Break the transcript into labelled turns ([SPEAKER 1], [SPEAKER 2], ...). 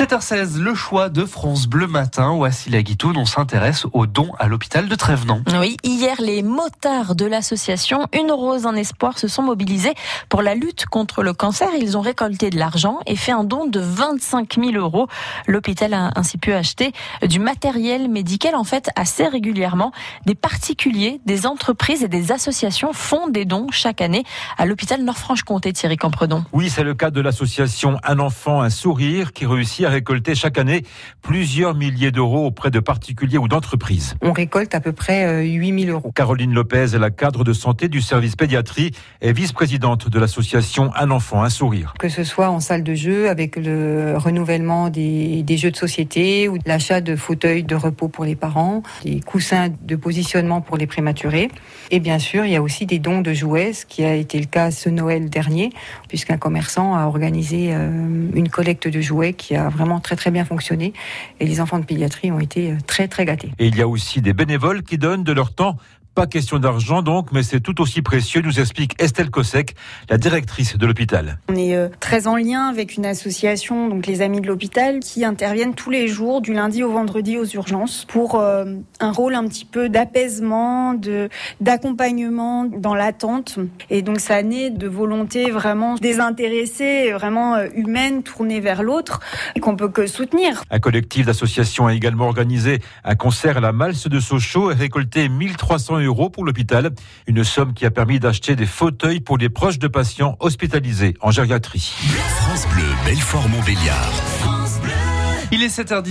[SPEAKER 1] 7h16, le choix de France Bleu Matin. Voici la Guitoune, on s'intéresse aux dons à l'hôpital de Trévenant.
[SPEAKER 2] Oui, hier, les motards de l'association Une Rose en Espoir se sont mobilisés pour la lutte contre le cancer. Ils ont récolté de l'argent et fait un don de 25 000 euros. L'hôpital a ainsi pu acheter du matériel médical, en fait, assez régulièrement. Des particuliers, des entreprises et des associations font des dons chaque année à l'hôpital Nord-Franche-Comté, Thierry Campredon.
[SPEAKER 3] Oui, c'est le cas de l'association Un enfant, un sourire qui réussit à récolter chaque année plusieurs milliers d'euros auprès de particuliers ou d'entreprises.
[SPEAKER 4] On récolte à peu près 8000 euh, euros.
[SPEAKER 3] Caroline Lopez est la cadre de santé du service pédiatrie et vice-présidente de l'association Un enfant, un sourire.
[SPEAKER 4] Que ce soit en salle de jeu avec le renouvellement des, des jeux de société ou l'achat de fauteuils de repos pour les parents, des coussins de positionnement pour les prématurés. Et bien sûr, il y a aussi des dons de jouets, ce qui a été le cas ce Noël dernier, puisqu'un commerçant a organisé euh, une collecte de jouets qui a vraiment très très bien fonctionné et les enfants de pédiatrie ont été euh, très très gâtés.
[SPEAKER 3] Et il y a aussi des bénévoles qui donnent de leur temps pas question d'argent donc, mais c'est tout aussi précieux, nous explique Estelle Kosek, la directrice de l'hôpital.
[SPEAKER 5] On est euh, très en lien avec une association, donc les Amis de l'hôpital, qui interviennent tous les jours, du lundi au vendredi aux urgences, pour euh, un rôle un petit peu d'apaisement, de d'accompagnement dans l'attente. Et donc ça naît de volonté vraiment désintéressée, vraiment euh, humaine, tournée vers l'autre, qu'on peut que soutenir.
[SPEAKER 3] Un collectif d'associations a également organisé un concert à la Malse de Sochaux et récolté 1300 euros pour l'hôpital. Une somme qui a permis d'acheter des fauteuils pour les proches de patients hospitalisés en gériatrie.
[SPEAKER 6] France Bleu, Belfort-Montbéliard.
[SPEAKER 1] Il est 7h18.